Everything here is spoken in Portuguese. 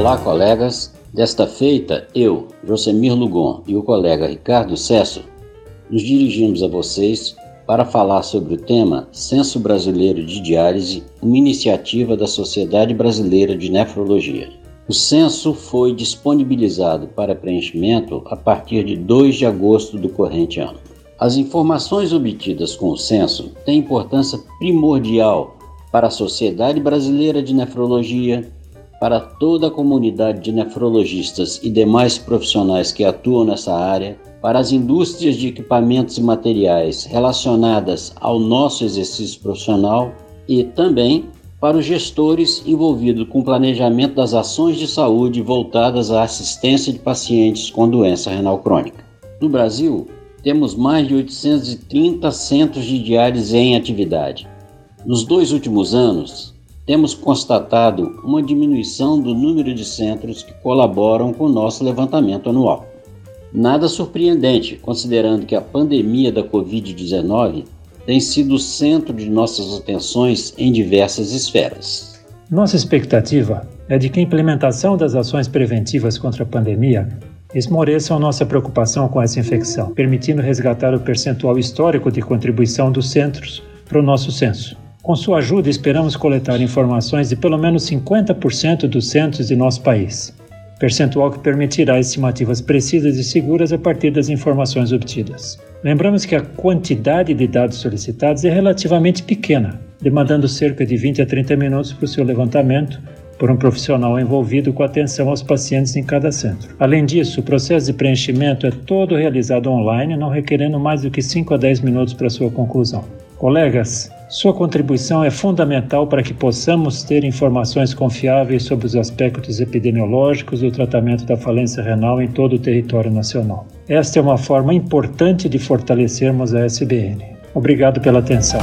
Olá, colegas. Desta feita, eu, Josemir Lugon e o colega Ricardo Cesso nos dirigimos a vocês para falar sobre o tema Censo Brasileiro de Diálise, uma iniciativa da Sociedade Brasileira de Nefrologia. O censo foi disponibilizado para preenchimento a partir de 2 de agosto do corrente ano. As informações obtidas com o censo têm importância primordial para a Sociedade Brasileira de Nefrologia, para toda a comunidade de nefrologistas e demais profissionais que atuam nessa área, para as indústrias de equipamentos e materiais relacionadas ao nosso exercício profissional e também para os gestores envolvidos com o planejamento das ações de saúde voltadas à assistência de pacientes com doença renal crônica. No Brasil, temos mais de 830 centros de diálise em atividade. Nos dois últimos anos, temos constatado uma diminuição do número de centros que colaboram com o nosso levantamento anual. Nada surpreendente, considerando que a pandemia da Covid-19 tem sido o centro de nossas atenções em diversas esferas. Nossa expectativa é de que a implementação das ações preventivas contra a pandemia esmoreçam nossa preocupação com essa infecção, permitindo resgatar o percentual histórico de contribuição dos centros para o nosso censo. Com sua ajuda, esperamos coletar informações de pelo menos 50% dos centros de nosso país, percentual que permitirá estimativas precisas e seguras a partir das informações obtidas. Lembramos que a quantidade de dados solicitados é relativamente pequena, demandando cerca de 20 a 30 minutos para o seu levantamento por um profissional envolvido com atenção aos pacientes em cada centro. Além disso, o processo de preenchimento é todo realizado online, não requerendo mais do que 5 a 10 minutos para sua conclusão. Colegas, sua contribuição é fundamental para que possamos ter informações confiáveis sobre os aspectos epidemiológicos do tratamento da falência renal em todo o território nacional. Esta é uma forma importante de fortalecermos a SBN. Obrigado pela atenção.